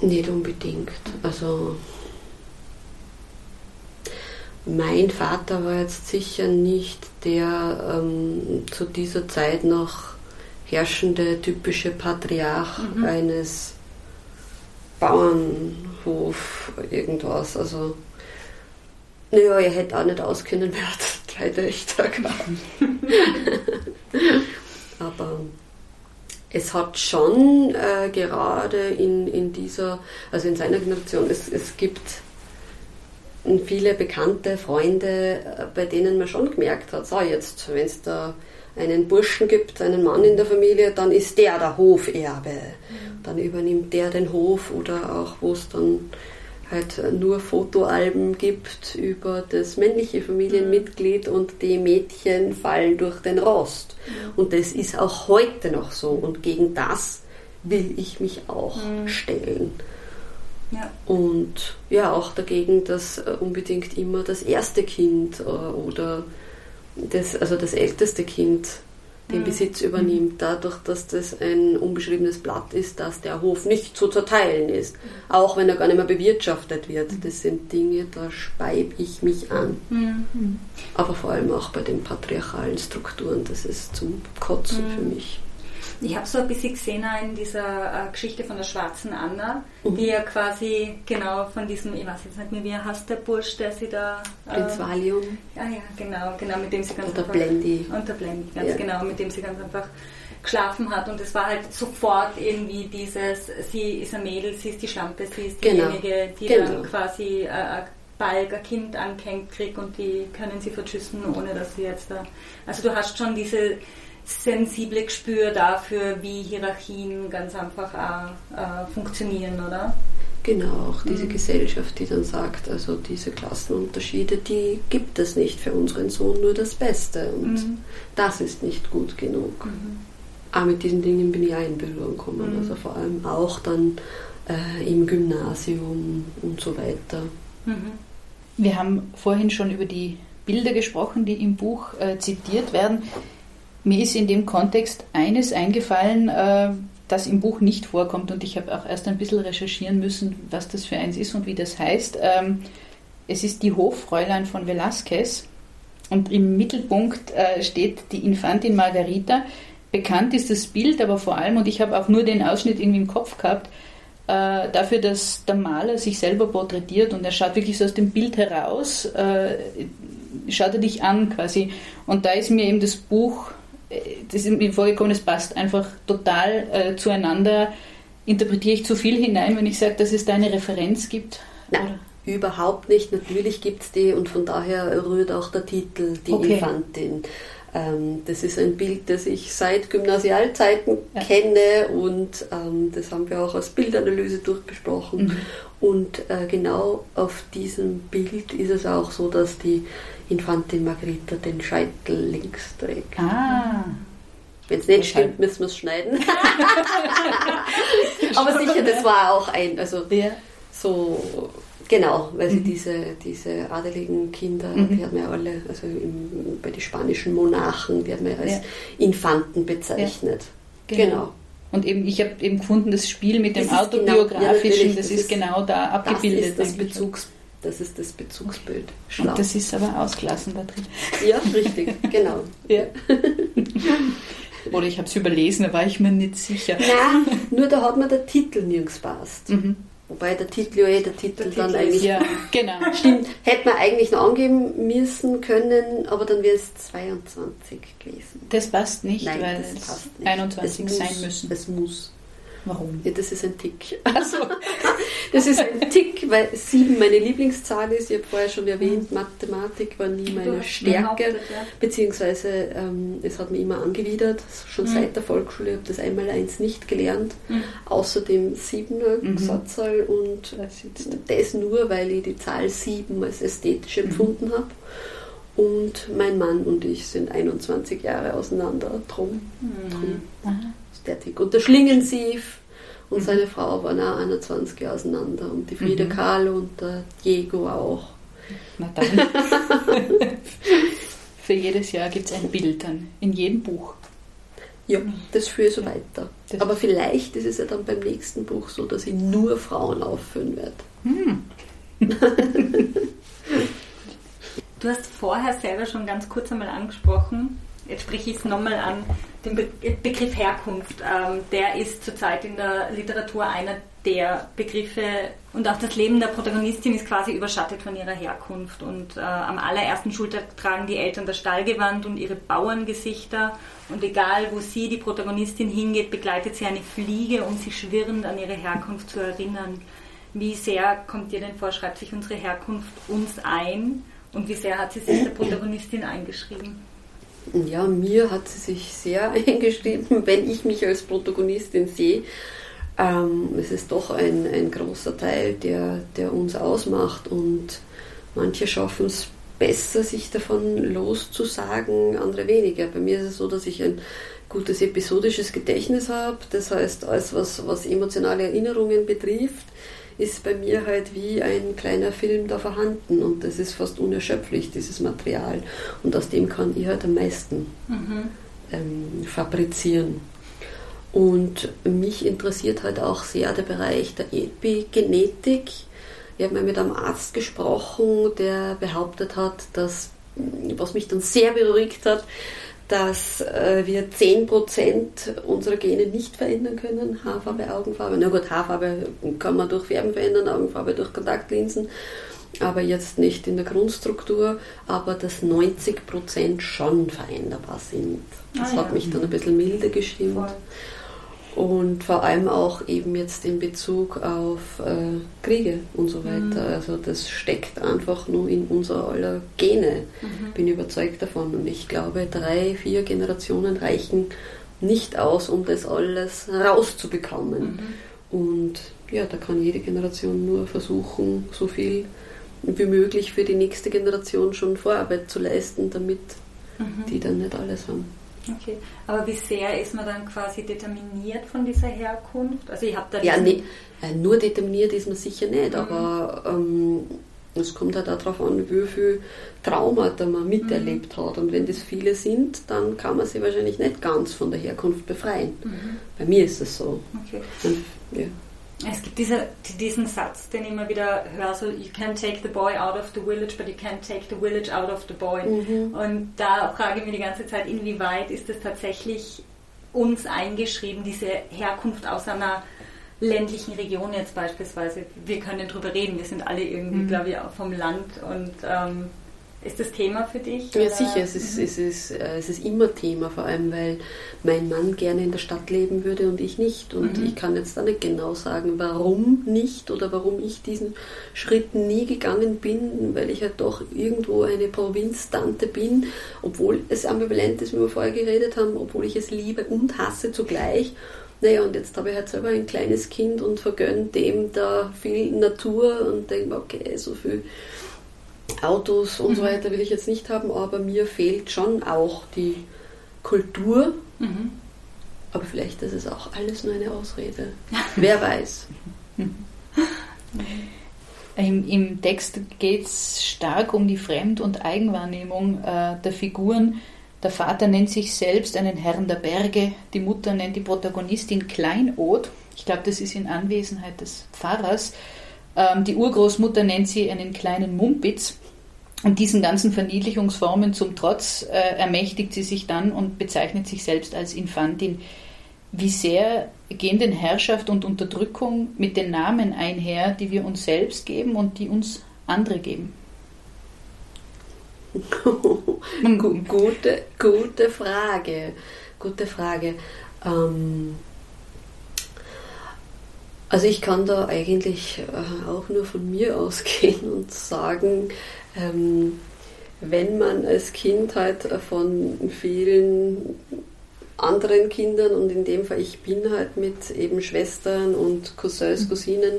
Nicht unbedingt. Also mein Vater war jetzt sicher nicht der ähm, zu dieser Zeit noch herrschende typische Patriarch mhm. eines Bauernhof irgendwas. Also naja, er hätte auch nicht auskennen, wer hat drei Töchter gehabt. Aber es hat schon äh, gerade in, in dieser, also in seiner Generation, es, es gibt viele bekannte Freunde, äh, bei denen man schon gemerkt hat, so jetzt, wenn es da einen Burschen gibt, einen Mann in der Familie, dann ist der der Hoferbe. Mhm. Dann übernimmt der den Hof oder auch, wo es dann halt nur Fotoalben gibt über das männliche Familienmitglied und die Mädchen fallen durch den Rost. Und das ist auch heute noch so und gegen das will ich mich auch mhm. stellen. Ja. Und ja, auch dagegen, dass äh, unbedingt immer das erste Kind äh, oder das, also das älteste Kind den mhm. Besitz übernimmt, dadurch, dass das ein unbeschriebenes Blatt ist, dass der Hof nicht zu zerteilen ist, auch wenn er gar nicht mehr bewirtschaftet wird. Mhm. Das sind Dinge, da speibe ich mich an. Mhm. Aber vor allem auch bei den patriarchalen Strukturen, das ist zum Kotzen für mich. Ich habe so ein bisschen gesehen in dieser äh, Geschichte von der schwarzen Anna, mhm. die ja quasi genau von diesem, ich weiß jetzt nicht mehr, wie heißt der Bursch, der sie da... Äh, Prinz Valium. Ja, ja, genau, genau, mit dem sie ganz Oder einfach... Blendi. Unter Blendi, ganz ja. genau, mit dem sie ganz einfach geschlafen hat und es war halt sofort irgendwie dieses, sie ist ein Mädel, sie ist die Schlampe, sie ist genau. diejenige, die genau. dann quasi äh, ein Balg, ein Kind angehängt kriegt und die können sie verschüssen, ohne dass sie jetzt da... Also du hast schon diese sensible Gespür dafür, wie Hierarchien ganz einfach auch, äh, funktionieren, oder? Genau, auch diese mhm. Gesellschaft, die dann sagt, also diese Klassenunterschiede, die gibt es nicht für unseren Sohn, nur das Beste und mhm. das ist nicht gut genug. Mhm. Aber mit diesen Dingen bin ich auch in Berührung gekommen, mhm. also vor allem auch dann äh, im Gymnasium und so weiter. Mhm. Wir haben vorhin schon über die Bilder gesprochen, die im Buch äh, zitiert werden. Mir ist in dem Kontext eines eingefallen, äh, das im Buch nicht vorkommt und ich habe auch erst ein bisschen recherchieren müssen, was das für eins ist und wie das heißt. Ähm, es ist die Hoffräulein von Velázquez und im Mittelpunkt äh, steht die Infantin Margarita. Bekannt ist das Bild, aber vor allem, und ich habe auch nur den Ausschnitt irgendwie im Kopf gehabt, äh, dafür, dass der Maler sich selber porträtiert und er schaut wirklich so aus dem Bild heraus, schaut er dich an quasi. Und da ist mir eben das Buch das ist mir vorgekommen, es passt einfach total äh, zueinander. Interpretiere ich zu viel hinein, wenn ich sage, dass es da eine Referenz gibt? Nein. Oder? Überhaupt nicht. Natürlich gibt es die und von daher rührt auch der Titel die okay. Infantin. Ähm, das ist ein Bild, das ich seit Gymnasialzeiten ja. kenne und ähm, das haben wir auch als Bildanalyse durchgesprochen. Mhm. Und äh, genau auf diesem Bild ist es auch so, dass die Infantin Margherita den Scheitel links trägt. Ah. Wenn es nicht stimmt, müssen wir es schneiden. Aber sicher, das war auch ein, also ja. so Genau, weil sie mhm. diese, diese adeligen Kinder, mhm. die haben ja alle, also im, bei den spanischen Monarchen, die haben ja als ja. Infanten bezeichnet. Ja. Genau. genau. Und eben, ich habe eben gefunden, das Spiel mit dem autobiografischen, genau, das, das, ist genau da abgebildet. Das ist das, Bezugs, das, ist das Bezugsbild. Schlau. Und das ist aber ausgelassen da drin. Ja, richtig, genau. ja. Oder ich habe es überlesen, da war ich mir nicht sicher. Nein, nur da hat mir der Titel nirgends passt. Mhm. Wobei der Titel ja eh der Titel der dann Titel eigentlich. Ja, genau. Stimmt, hätte man eigentlich noch angeben müssen können, aber dann wäre es 22 gewesen. Das passt nicht, Nein, weil es 21 es sein müssen. Es muss. Warum? Ja, das ist ein Tick. Also, das ist ein Tick, weil sieben meine Lieblingszahl ist. Ich habe vorher schon erwähnt, Mathematik war nie meine Stärke, beziehungsweise ähm, es hat mich immer angewidert, schon mhm. seit der Volksschule. Ich habe das einmal eins nicht gelernt, mhm. außer Siebener mhm. Satzzahl und das nur, weil ich die Zahl sieben als ästhetisch mhm. empfunden habe. Und mein Mann und ich sind 21 Jahre auseinander, drum. Mhm. drum der Tick. Und der Schlingensief und mhm. seine Frau waren auch 21 Jahre auseinander. Und die Frieda mhm. Kahlo und der Diego auch. Na dann. Für jedes Jahr gibt es ein Bild dann, in jedem Buch. Ja, das führe ich so weiter. Das Aber vielleicht ist es ja dann beim nächsten Buch so, dass ich nur Frauen aufführen werde. Hm. du hast vorher selber schon ganz kurz einmal angesprochen, jetzt spreche ich es nochmal an, den Be Begriff Herkunft. Ähm, der ist zurzeit in der Literatur einer der Begriffe und auch das Leben der Protagonistin ist quasi überschattet von ihrer Herkunft. Und äh, am allerersten Schultag tragen die Eltern das Stallgewand und ihre Bauerngesichter. Und egal, wo sie, die Protagonistin, hingeht, begleitet sie eine Fliege, um sie schwirrend an ihre Herkunft zu erinnern. Wie sehr kommt ihr denn vor, schreibt sich unsere Herkunft uns ein? Und wie sehr hat sie sich der Protagonistin eingeschrieben? Ja, mir hat sie sich sehr eingeschrieben, wenn ich mich als Protagonistin sehe. Ähm, es ist doch ein, ein großer Teil, der, der uns ausmacht und manche schaffen es besser, sich davon loszusagen, andere weniger. Bei mir ist es so, dass ich ein gutes episodisches Gedächtnis habe, das heißt, alles, was, was emotionale Erinnerungen betrifft, ist bei mir halt wie ein kleiner Film da vorhanden und das ist fast unerschöpflich, dieses Material. Und aus dem kann ich halt am meisten mhm. ähm, fabrizieren. Und mich interessiert halt auch sehr der Bereich der Epigenetik. Ich habe mal mit einem Arzt gesprochen, der behauptet hat, dass, was mich dann sehr beruhigt hat, dass äh, wir 10% unserer Gene nicht verändern können. Haarfarbe, Augenfarbe. Na gut, Haarfarbe kann man durch Färben verändern, Augenfarbe durch Kontaktlinsen, aber jetzt nicht in der Grundstruktur, aber dass 90% schon veränderbar sind. Das ah, hat ja. mich dann ein bisschen milder gestimmt. Voll und vor allem auch eben jetzt in Bezug auf äh, Kriege und so weiter. Mhm. Also das steckt einfach nur in unser aller Gene. Mhm. Bin überzeugt davon und ich glaube, drei, vier Generationen reichen nicht aus, um das alles rauszubekommen. Mhm. Und ja, da kann jede Generation nur versuchen, so viel wie möglich für die nächste Generation schon Vorarbeit zu leisten, damit mhm. die dann nicht alles haben. Okay, aber wie sehr ist man dann quasi determiniert von dieser Herkunft? Also ich habe da ja, nee, äh, nur determiniert ist man sicher nicht, mhm. aber ähm, es kommt halt auch darauf an, wie viel Traumata man miterlebt mhm. hat. Und wenn das viele sind, dann kann man sich wahrscheinlich nicht ganz von der Herkunft befreien. Mhm. Bei mir ist es so. Okay. Und, ja. Es gibt diese, diesen Satz, den ich immer wieder höre, so, you can take the boy out of the village, but you can't take the village out of the boy. Mhm. Und da frage ich mich die ganze Zeit, inwieweit ist das tatsächlich uns eingeschrieben, diese Herkunft aus einer ländlichen Region jetzt beispielsweise. Wir können darüber reden, wir sind alle irgendwie, mhm. glaube ich, vom Land und ähm, Ist das Thema für dich? Ja, oder? sicher. Es ist, es, ist, äh, es ist immer Thema, vor allem weil mein Mann gerne in der Stadt leben würde und ich nicht. Und mhm. ich kann jetzt da nicht genau sagen, warum nicht oder warum ich diesen Schritt nie gegangen bin, weil ich halt doch irgendwo eine Provinztante bin, obwohl es ambivalent ist, wie wir vorher geredet haben, obwohl ich es liebe und hasse zugleich. Naja, und jetzt habe ich halt selber ein kleines Kind und vergönne dem da viel Natur und denke mir, okay, so viel Autos und mhm. so weiter will ich jetzt nicht haben, aber mir fehlt schon auch die Kultur. Mhm. Aber vielleicht ist es auch alles nur eine Ausrede. Wer weiß. Im, Im, Text geht es stark um die Fremd- und Eigenwahrnehmung äh, der Figuren. Der Vater nennt sich selbst einen Herrn der Berge, die Mutter nennt die Protagonistin Kleinod. Ich glaube, das ist in Anwesenheit des Pfarrers. Ähm, die Urgroßmutter nennt sie einen kleinen Mumpitz. Und diesen ganzen Verniedlichungsformen zum Trotz äh, ermächtigt sie sich dann und bezeichnet sich selbst als Infantin. Wie sehr gehen denn Herrschaft und Unterdrückung mit den Namen einher, die wir uns selbst geben und die uns andere geben? gute, gute Frage. Gute Frage. Ähm also ich kann da eigentlich äh, auch nur von mir ausgehen und sagen, ähm, wenn man als Kind halt von vielen anderen Kindern und in dem Fall ich bin halt mit eben Schwestern und Cousins, mhm. Cousinen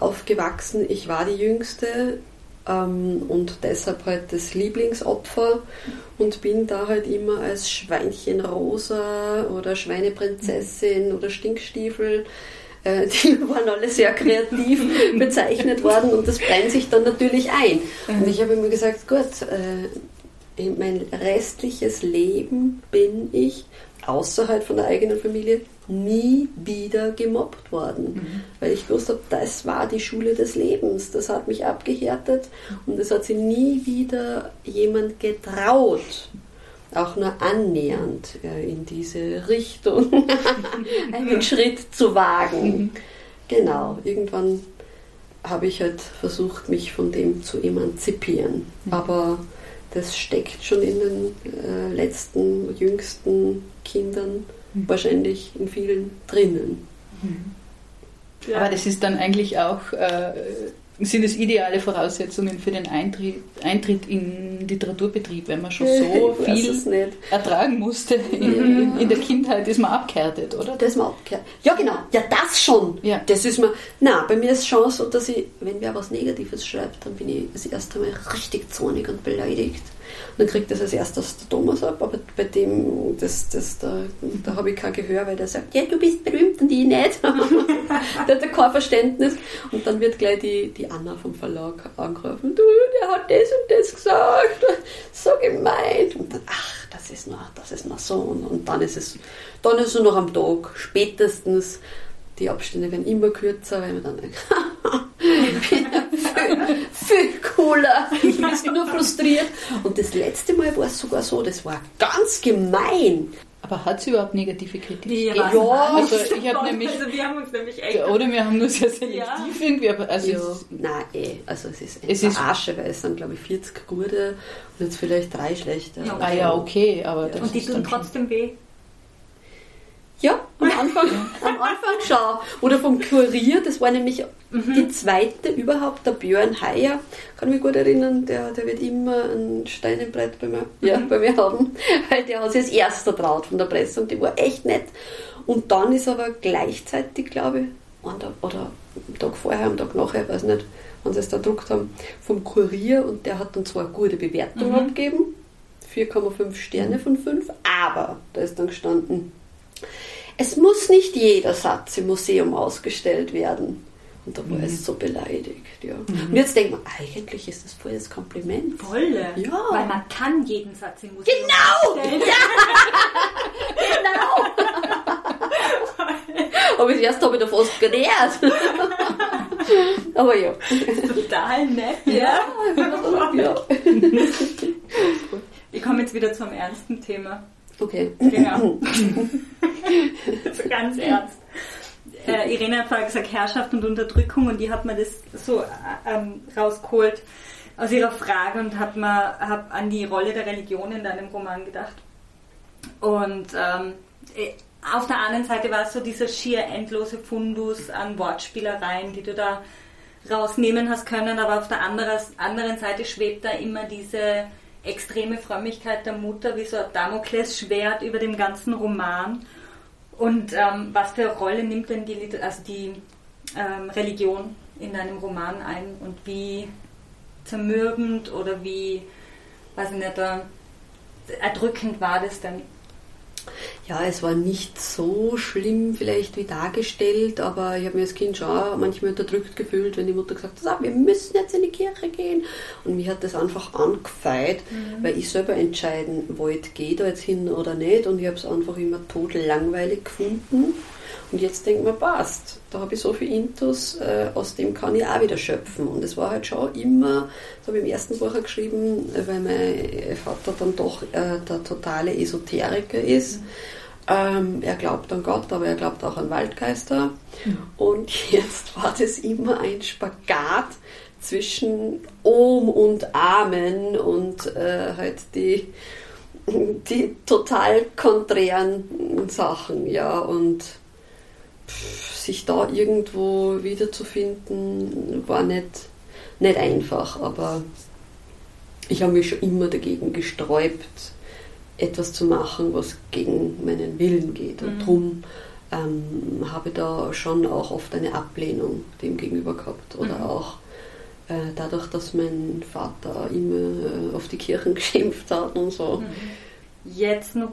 aufgewachsen. Ich war die Jüngste ähm, und deshalb halt das Lieblingsopfer und bin da halt immer als Schweinchen Rosa oder Schweineprinzessin oder Stinkstiefel äh, die waren alle sehr kreativ bezeichnet worden und das brennt sich dann natürlich ein. Und ich habe immer gesagt, gut, äh, mein restliches Leben bin ich außerhalb von der eigenen Familie nie wieder gemobbt worden, mhm. weil ich gewusst habe, das war die Schule des Lebens, das hat mich abgehärtet und es hat sich nie wieder jemand getraut, auch nur annähernd äh, in diese Richtung einen Schritt zu wagen. Mhm. Genau, irgendwann habe ich halt versucht, mich von dem zu emanzipieren. Mhm. Aber das steckt schon in den äh, letzten, jüngsten Kindern mhm. wahrscheinlich in vielen drinnen. Ja. Aber das ist dann eigentlich auch äh, sind es ideale Voraussetzungen für den Eintritt, Eintritt in Literaturbetrieb, wenn man schon so viel ertragen musste. In, in, der Kindheit ist man abgehärtet, oder? Das man abgehärtet. Ja, genau. Ja, das schon. Ja. Das ist man. Na, bei mir ist es schon so, dass ich, wenn wer was Negatives schreibt, dann bin ich das erste Mal richtig zornig und beleidigt. Dann kriegt das als erstes der Thomas ab, aber bei dem, das, das, da, da habe ich kein Gehör, weil der sagt, ja, du bist berühmt und ich nicht. der hat kein Verständnis. Und dann wird gleich die, die Anna vom Verlag angerufen, du, der hat das und das gesagt, so gemeint. Und dann, ach, das ist noch, das ist noch so. Und, und dann ist es, dann ist es noch am Tag, spätestens die Abstände werden immer kürzer, weil man dann denkt, viel, viel cooler, ich bin nur frustriert. Und das letzte Mal war es sogar so, das war ganz gemein. Aber hat sie überhaupt negative Kritik? Ja, ja also ich habe nämlich, also wir haben uns nämlich echt oder wir haben nur sehr selektiv ja. irgendwie, aber also ja. nein, eh, also es ist es ist Asche, weil es sind glaube ich 40 gute und jetzt vielleicht drei schlechte. Ja, ah ja, okay, aber und die tun trotzdem weh. Ja, am Anfang, am Anfang schon. Oder vom Kurier, das war nämlich mhm. die zweite überhaupt, der Björn Heyer, kann mich gut erinnern, der, der wird immer ein Stein im Brett bei mir, ja, bei mir haben, weil der hat sich als erster traut von der Presse und die war echt nett. Und dann ist aber gleichzeitig, glaube ich, oder am Tag vorher, am Tag nachher, weiß nicht, wann sie es da gedruckt haben, vom Kurier und der hat dann zwar gute Bewertungen mhm. abgegeben, 4,5 Sterne von 5, aber da ist dann gestanden, es muss nicht jeder Satz im Museum ausgestellt werden. Und da war mhm. es so beleidigt. Ja. Mhm. Und jetzt denkt man, eigentlich ist das voll das Kompliment. Volle. Ja. Weil man kann jeden Satz im Museum Genau! Ja! genau! Aber erst habe ich da fast genährt. Aber ja. Total nett, ja. ja. ja. Wir kommen jetzt wieder zum ernsten Thema. Okay. Genau. also ganz ernst. Äh, Irene hat vorher gesagt Herrschaft und Unterdrückung und die hat mir das so äh, ähm, rausgeholt. aus ihrer Frage und habe hab an die Rolle der Religion in deinem Roman gedacht. Und ähm, äh, auf der anderen Seite war es so dieser schier endlose Fundus an Wortspielereien, die du da rausnehmen hast können, aber auf der anderen Seite schwebt da immer diese extreme Frömmigkeit der Mutter wie so ein Damoklesschwert über dem ganzen Roman. Und ähm, was für eine Rolle nimmt denn die, also die ähm, Religion in deinem Roman ein und wie zermürbend oder wie, weiß ich nicht, erdrückend war das denn? Ja, es war nicht so schlimm vielleicht wie dargestellt, aber ich habe mir als Kind schon manchmal unterdrückt gefühlt, wenn die Mutter gesagt hat, ah, wir müssen jetzt in die Kirche gehen. Und mich hat das einfach angefeit, mhm. weil ich selber entscheiden wollte, gehe da jetzt hin oder nicht. Und ich habe es einfach immer total langweilig gefunden. Und jetzt denkt man, passt, da habe ich so viel Intus, äh, aus dem kann ich auch wieder schöpfen. Und es war halt schon immer, so habe ich im ersten Buch geschrieben, weil mein Vater dann doch äh, der totale Esoteriker ist. Mhm. Ähm, er glaubt an Gott, aber er glaubt auch an Waldgeister. Mhm. Und jetzt war das immer ein Spagat zwischen Om und Amen und äh, halt die, die total konträren Sachen, ja. Und sich da irgendwo wiederzufinden, war nicht, nicht einfach, aber ich habe mich schon immer dagegen gesträubt, etwas zu machen, was gegen meinen Willen geht. Und mhm. darum ähm, habe ich da schon auch oft eine Ablehnung dem gegenüber gehabt. Oder mhm. auch äh, dadurch, dass mein Vater immer äh, auf die Kirchen geschimpft hat und so. Mhm. Jetzt noch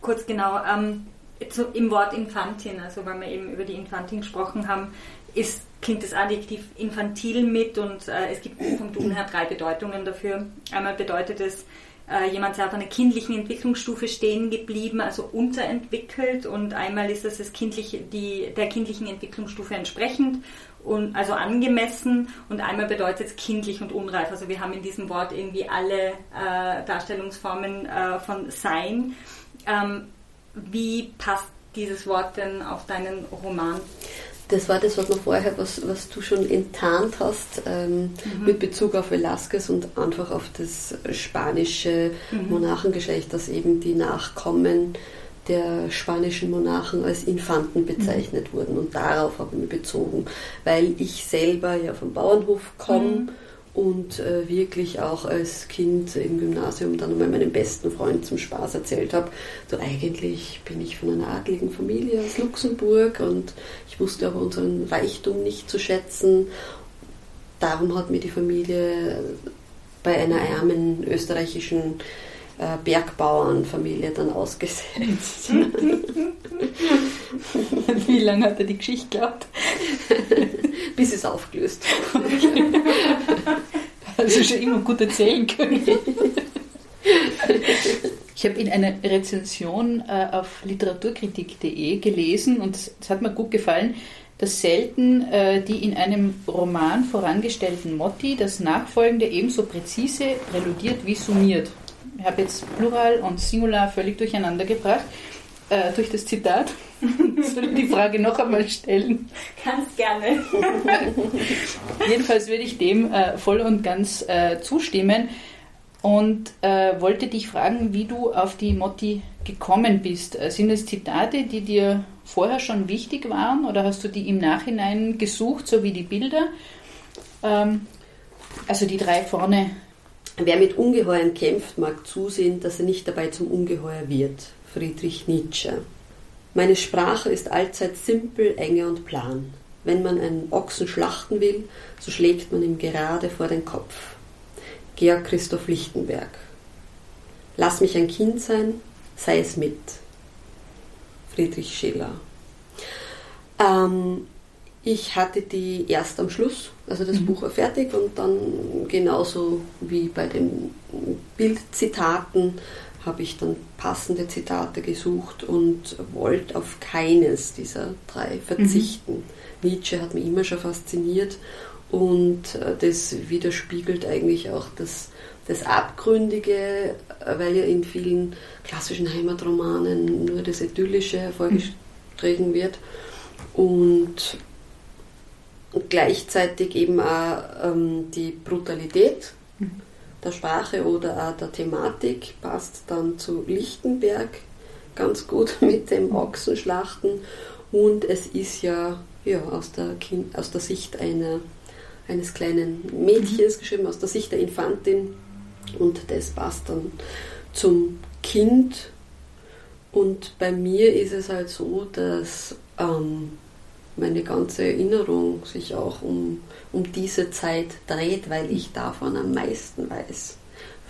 kurz genau. Ähm, zu, im Wort Infantin, also weil wir eben über die Infantin gesprochen haben, ist, klingt das Adjektiv infantil mit und äh, es gibt vom Duden her drei Bedeutungen dafür. Einmal bedeutet es, äh, jemand sei auf einer kindlichen Entwicklungsstufe stehen geblieben, also unterentwickelt und einmal ist es das kindliche, die, der kindlichen Entwicklungsstufe entsprechend und also angemessen und einmal bedeutet es kindlich und unreif. Also wir haben in diesem Wort irgendwie alle äh, Darstellungsformen äh, von Sein. Ähm, wie passt dieses Wort denn auf deinen Roman? Das war das, was man vorher, was, was du schon enttarnt hast, ähm, mhm. mit Bezug auf Velasquez und einfach auf das spanische mhm. Monarchengeschlecht, dass eben die Nachkommen der spanischen Monarchen als Infanten bezeichnet mhm. wurden. Und darauf habe ich mich bezogen, weil ich selber ja vom Bauernhof komme mhm und äh, wirklich auch als Kind im Gymnasium dann mal meinem besten Freund zum Spaß erzählt habe, so eigentlich bin ich von einer adligen Familie aus Luxemburg und ich wusste aber unseren Reichtum nicht zu schätzen. Darum hat mir die Familie bei einer ärmen österreichischen äh, Bergbauernfamilie dann ausgesetzt. Wie lange hat er die Geschichte gehabt? Bis es aufgelöst Also schon immer gut erzählen können. Ich habe in einer Rezension äh, auf literaturkritik.de gelesen und es hat mir gut gefallen, dass selten äh, die in einem Roman vorangestellten Motti das Nachfolgende ebenso präzise präludiert wie summiert. Ich habe jetzt Plural und Singular völlig durcheinander gebracht äh, durch das Zitat. Soll ich die Frage noch einmal stellen? Ganz gerne. Jedenfalls würde ich dem äh, voll und ganz äh, zustimmen und äh, wollte dich fragen, wie du auf die Motti gekommen bist. Äh, sind es Zitate, die dir vorher schon wichtig waren oder hast du die im Nachhinein gesucht, so wie die Bilder? Ähm, also die drei vorne. Wer mit Ungeheuern kämpft, mag zusehen, dass er nicht dabei zum Ungeheuer wird. Friedrich Nietzsche. Meine Sprache ist allzeit simpel, enge und plan. Wenn man einen Ochsen schlachten will, so schlägt man ihm gerade vor den Kopf. Georg Christoph Lichtenberg. Lass mich ein Kind sein, sei es mit. Friedrich Schiller. Ähm, ich hatte die erst am Schluss, also das mhm. Buch war fertig und dann genauso wie bei den Bildzitaten habe ich dann passende Zitate gesucht und wollte auf keines dieser drei verzichten. Mhm. Nietzsche hat mich immer schon fasziniert und äh, das widerspiegelt eigentlich auch das, das Abgründige, weil ja in vielen klassischen Heimatromanen nur das Idyllische hervorgestrichen wird und gleichzeitig eben auch ähm, die Brutalität mhm. Der Sprache oder auch der Thematik, passt dann zu Lichtenberg ganz gut mit dem Ochsenschlachten. Und es ist ja, ja aus, der kind, aus der Sicht einer, eines kleinen Mädchens geschrieben, aus der Sicht der Infantin. Und das passt dann zum Kind. Und bei mir ist es halt so, dass ähm, meine ganze Erinnerung sich auch um, um diese Zeit dreht, weil ich davon am meisten weiß.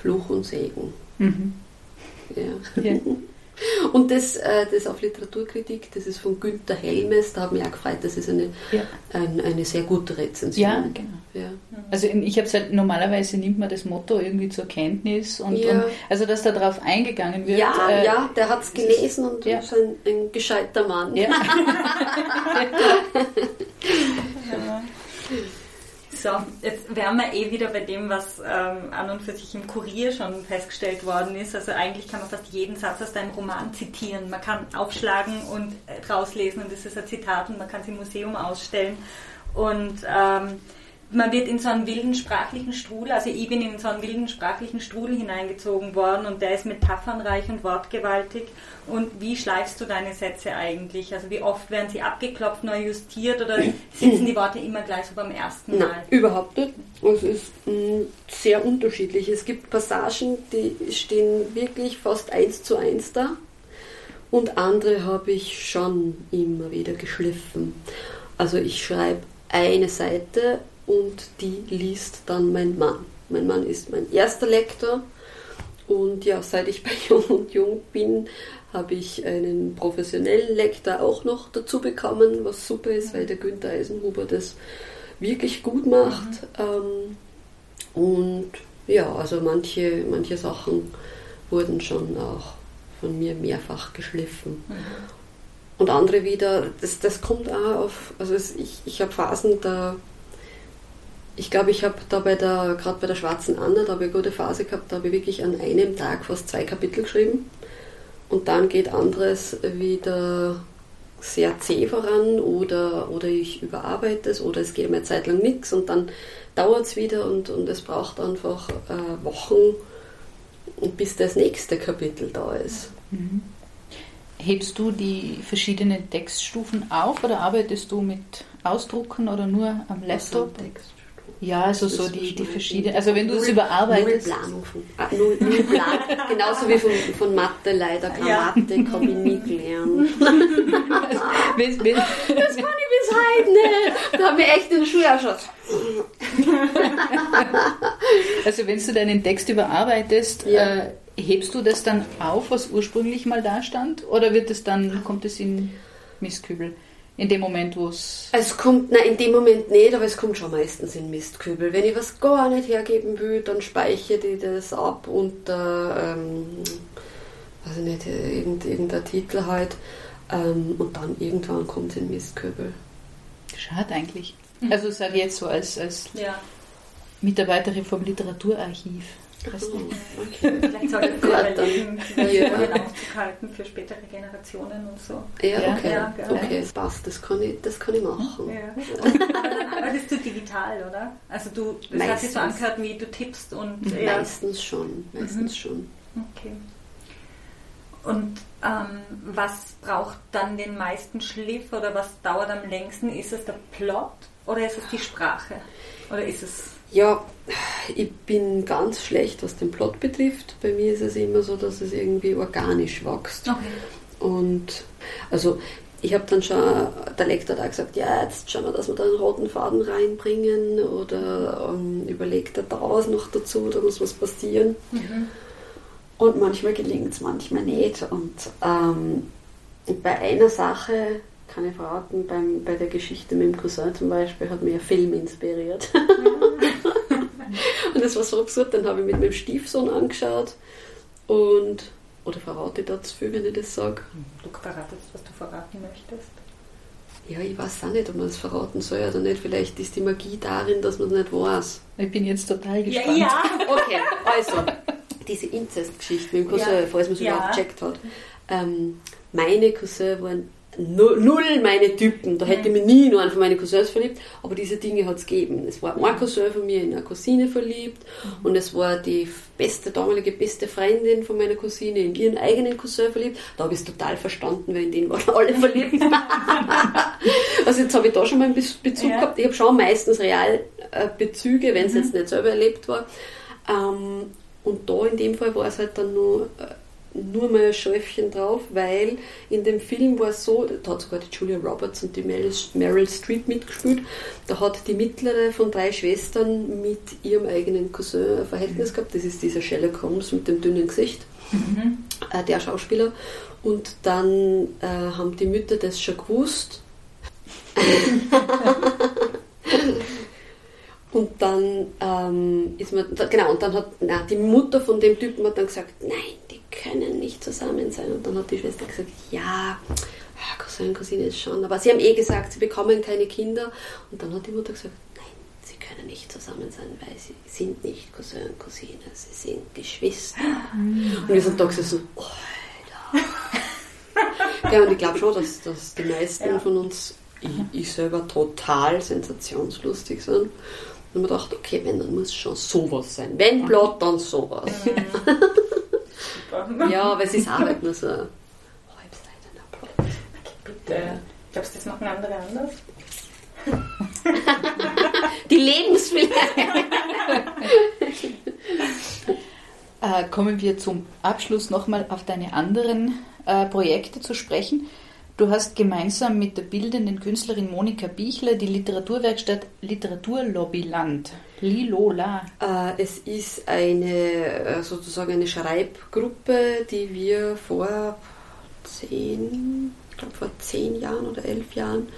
Fluch und Segen. Mhm. Ja. ja. Und das, äh, das auf Literaturkritik, das ist von Günter Helmes, da habe ich auch gefreut, das ist eine, ja. ein, eine sehr gute Rezension. Ja, genau. Ja. Also ich habe halt, normalerweise nimmt man das Motto irgendwie zur Kenntnis und, ja. und also dass da drauf eingegangen wird. Ja, äh, ja der hat es gelesen und ja. ist ein, ein gescheiter Mann. Ja. So, jetzt wären wir eh wieder bei dem, was ähm, an und für sich im Kurier schon festgestellt worden ist. Also eigentlich kann man fast jeden Satz aus deinem Roman zitieren. Man kann aufschlagen und äh, rauslesen und das ist ein Zitat und man kann es im Museum ausstellen. Und ähm, man wird in so einen wilden sprachlichen Strudel, also ich bin in so einen wilden sprachlichen Strudel hineingezogen worden und der ist metaphernreich und wortgewaltig. Und wie schleifst du deine Sätze eigentlich? Also wie oft werden sie abgeklopft, neu justiert oder sitzen die Worte immer gleich so beim ersten Mal? Nein, überhaupt nicht. Es ist mh, sehr unterschiedlich. Es gibt Passagen, die stehen wirklich fast eins zu eins da und andere habe ich schon immer wieder geschliffen. Also ich schreibe eine Seite und die liest dann mein Mann. Mein Mann ist mein erster Lektor und ja, seit ich bei Jung und Jung bin, habe ich einen professionellen Lektor auch noch dazu bekommen, was super ist, weil der Günther Eisenhuber das wirklich gut macht. Mhm. und ja, also manche, manche Sachen wurden schon auch von mir mehrfach geschliffen. Mhm. Und andere wieder, das, das kommt auch auf, also ich, ich habe Phasen, da ich glaube, ich habe da bei der, gerade bei der Schwarzen Anna, da habe ich eine gute Phase gehabt, da habe ich wirklich an einem Tag fast zwei Kapitel geschrieben. Und dann geht anderes wieder sehr zäh voran oder, oder ich überarbeite es oder es geht eine Zeit lang nichts und dann dauert es wieder und, und es braucht einfach äh, Wochen, bis das nächste Kapitel da ist. Mhm. Hebst du die verschiedenen Textstufen auf oder arbeitest du mit Ausdrucken oder nur am Laptop? Text. Ja, also so die, die verschiedenen, also wenn du es überarbeitest. Null Planung von, ah, null, null Plan, genauso wie von, von Mathe leider, Grammatik ja. habe ich nie gelernt. das, das kann ich bis heute nicht. Da habe ich echt Schule auch schon. also wenn du deinen Text überarbeitest, ja. äh, hebst du das dann auf, was ursprünglich mal da stand? Oder wird es dann, kommt es in Mistkübel? In dem Moment, wo es. Es kommt, nein, in dem Moment nicht, aber es kommt schon meistens in Mistkübel. Wenn ich was gar nicht hergeben will, dann speichere ich das ab unter, ähm, weiß ich nicht, irgendein Titel halt. Ähm, und dann irgendwann kommt es in Mistkübel. Schade eigentlich. Also sage ich jetzt so als, als ja. Mitarbeiterin vom Literaturarchiv. Weißt du? okay. Vielleicht sollte ich überlegen, die aufzuhalten für spätere Generationen und so. Ja, okay. Ja, okay, das passt, das kann ich, das kann ich machen. Ja. Aber dann arbeitest du digital, oder? Also du, das meistens. hat sich so angehört, wie du tippst und... Mhm. Ja. Meistens schon, meistens mhm. schon. Okay. Und ähm, was braucht dann den meisten Schliff oder was dauert am längsten? Ist es der Plot oder ist es die Sprache? Oder ist es ja, ich bin ganz schlecht, was den Plot betrifft. Bei mir ist es immer so, dass es irgendwie organisch wächst. Okay. Und also ich habe dann schon, der Lektor hat auch gesagt, ja, jetzt schauen wir, dass wir da einen roten Faden reinbringen oder ähm, überlegt er da was noch dazu, da muss was passieren. Mhm. Und manchmal gelingt es, manchmal nicht. Und ähm, bei einer Sache kann ich verraten, beim, bei der Geschichte mit dem Cousin zum Beispiel hat mir ein Film inspiriert. und das war so absurd, dann habe ich mit meinem Stiefsohn angeschaut und, oder verrate ich da zu viel, wenn ich das sage? Du verratest, was du verraten möchtest. Ja, ich weiß auch nicht, ob man es verraten soll oder nicht. Vielleicht ist die Magie darin, dass man es nicht weiß. Ich bin jetzt total gespannt. Ja, ja. Okay, also, diese Inzestgeschichte mit dem Cousin, ja. falls man es ja. überhaupt gecheckt hat. Ähm, meine Cousin waren null meine Typen. Da hätte ich mich nie nur einen von meinen Cousins verliebt, aber diese Dinge hat es gegeben. Es war ein Cousin von mir in eine Cousine verliebt und es war die beste, damalige beste Freundin von meiner Cousine in ihren eigenen Cousin verliebt. Da habe ich es total verstanden, weil in den waren alle verliebt. also jetzt habe ich da schon mal einen Bezug ja. gehabt. Ich habe schon meistens real äh, Bezüge, wenn es mhm. jetzt nicht selber erlebt war. Ähm, und da in dem Fall war es halt dann nur äh, nur mal ein Schäufchen drauf, weil in dem Film war es so, da hat sogar die Julia Roberts und die Meryl Streep mitgespielt, da hat die mittlere von drei Schwestern mit ihrem eigenen Cousin ein Verhältnis gehabt, das ist dieser Sherlock Holmes mit dem dünnen Gesicht, mhm. äh, der Schauspieler, und dann äh, haben die Mütter das schon gewusst. Und dann ähm, ist man, genau, und dann hat na, die Mutter von dem Typen hat dann gesagt, nein, die können nicht zusammen sein. Und dann hat die Schwester gesagt, ja, Cousin, Cousine ist schon. Aber sie haben eh gesagt, sie bekommen keine Kinder. Und dann hat die Mutter gesagt, nein, sie können nicht zusammen sein, weil sie sind nicht Cousin und Cousine, sie sind Geschwister. Und wir sind da so, oh, Alter. ja, und ich glaube schon, dass, dass die meisten ja. von uns, ich, ich selber total sensationslustig sind. Und man dachte, okay, wenn, dann muss schon sowas sein. Wenn Plot, dann sowas. Ja, aber es ist auch halt nur so ein halbseitener Plot. Okay, bitte. Glaubst du, das machen andere anders? Die Lebenswille. äh, kommen wir zum Abschluss nochmal auf deine anderen äh, Projekte zu sprechen. Du hast gemeinsam mit der bildenden Künstlerin Monika Bichler die Literaturwerkstatt Literaturlobbyland, Lilola. Äh, es ist eine äh, sozusagen eine Schreibgruppe, die wir vor zehn, ich glaube vor zehn Jahren oder elf Jahren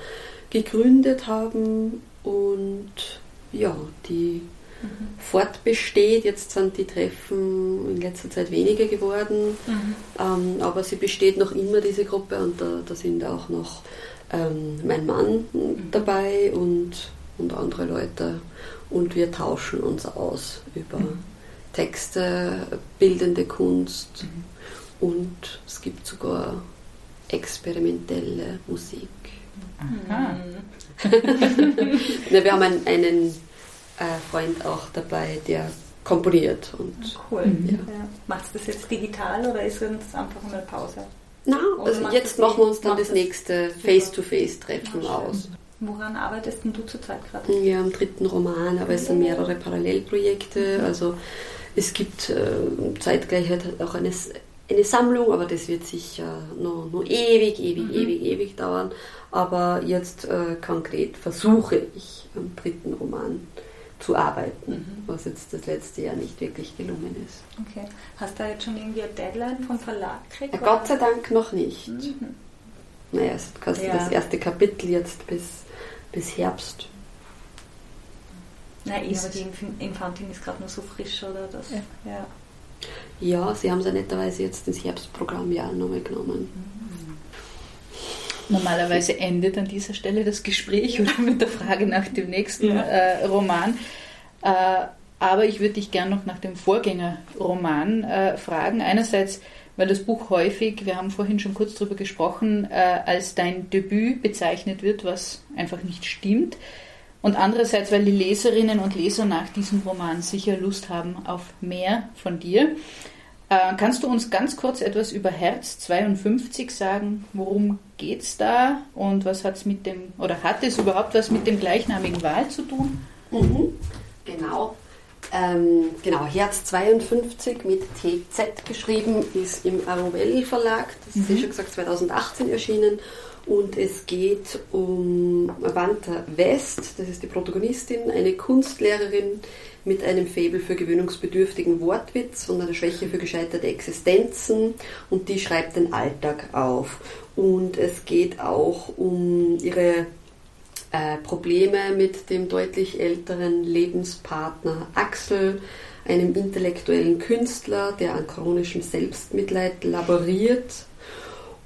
gegründet haben und ja, die mhm. fortbesteht. Jetzt sind die Treffen in letzter Zeit weniger geworden, mhm. ähm, aber sie besteht noch immer, diese Gruppe, und da, da sind auch noch ähm, mein Mann mhm. dabei und, und andere Leute. Und wir tauschen uns aus über mhm. Texte, bildende Kunst mhm. und es gibt sogar experimentelle Musik. Aha. wir haben einen, einen Freund auch dabei, der komponiert. Und, cool. Ja. Ja. Machst du das jetzt digital oder ist es einfach eine Pause? Na, also jetzt machen wir uns dann das nächste Face-to-Face-Treffen aus. Woran arbeitest du zurzeit gerade? Ja, am dritten Roman, aber es sind mehrere Parallelprojekte. Mhm. Also es gibt äh, zeitgleich halt auch eine, eine Sammlung, aber das wird sicher noch, noch ewig, ewig, mhm. ewig, ewig dauern. Aber jetzt äh, konkret versuche ich am dritten Roman zu arbeiten, mhm. was jetzt das letzte Jahr nicht wirklich gelungen ist. Okay. Hast du da jetzt schon irgendwie eine Deadline vom Verlag gekriegt? Ja, Gott sei Dank noch nicht. Mhm. Naja, es kostet ja. das erste Kapitel jetzt bis, bis Herbst. Nein, aber die Infantin ist gerade noch so frisch, oder? Das, ja. ja. ja sie haben sie netterweise jetzt ins Herbstprogramm ja nochmal genommen. Mhm. Normalerweise endet an dieser Stelle das Gespräch oder mit der Frage nach dem nächsten ja. äh, Roman. Äh, aber ich würde dich gerne noch nach dem Vorgängerroman äh, fragen. Einerseits, weil das Buch häufig, wir haben vorhin schon kurz darüber gesprochen, äh, als dein Debüt bezeichnet wird, was einfach nicht stimmt. Und andererseits, weil die Leserinnen und Leser nach diesem Roman sicher Lust haben auf mehr von dir. Äh, kannst du uns ganz kurz etwas über Herz 52 sagen? Worum geht es da und was hat es mit dem, oder hat es überhaupt was mit dem gleichnamigen Wahl zu tun? Mhm. Genau. Ähm, genau, Herz 52 mit TZ geschrieben, ist im Arovell Verlag, das ist mhm. ja schon gesagt 2018 erschienen und es geht um Wanta West, das ist die Protagonistin, eine Kunstlehrerin, mit einem Faible für gewöhnungsbedürftigen Wortwitz und einer Schwäche für gescheiterte Existenzen und die schreibt den Alltag auf. Und es geht auch um ihre äh, Probleme mit dem deutlich älteren Lebenspartner Axel, einem intellektuellen Künstler, der an chronischem Selbstmitleid laboriert.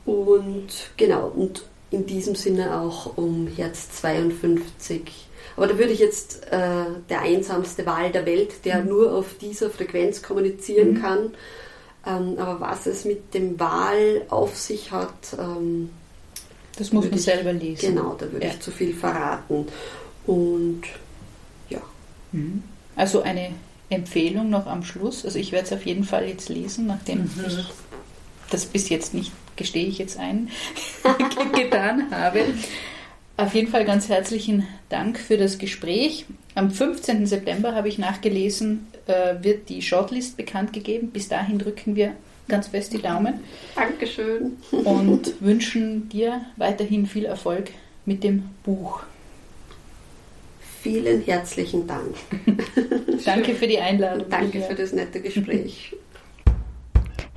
Und genau, und in diesem Sinne auch um Herz 52 aber da würde ich jetzt äh, der einsamste Wahl der Welt, der mhm. nur auf dieser Frequenz kommunizieren mhm. kann. Ähm, aber was es mit dem Wahl auf sich hat, ähm, Das muss man ich, selber lesen. Genau, da würde ja. ich zu viel verraten. Und ja. Mhm. Also eine Empfehlung noch am Schluss. Also ich werde es auf jeden Fall jetzt lesen, nachdem mhm. ich das bis jetzt nicht, gestehe ich jetzt ein, getan habe. Auf jeden Fall ganz herzlichen Dank für das Gespräch. Am 15. September habe ich nachgelesen, äh, wird die Shortlist bekannt gegeben. Bis dahin drücken wir ganz fest die Daumen. Dankeschön. Und wünschen dir weiterhin viel Erfolg mit dem Buch. Vielen herzlichen Dank. Danke für die Einladung. Danke für das nette Gespräch.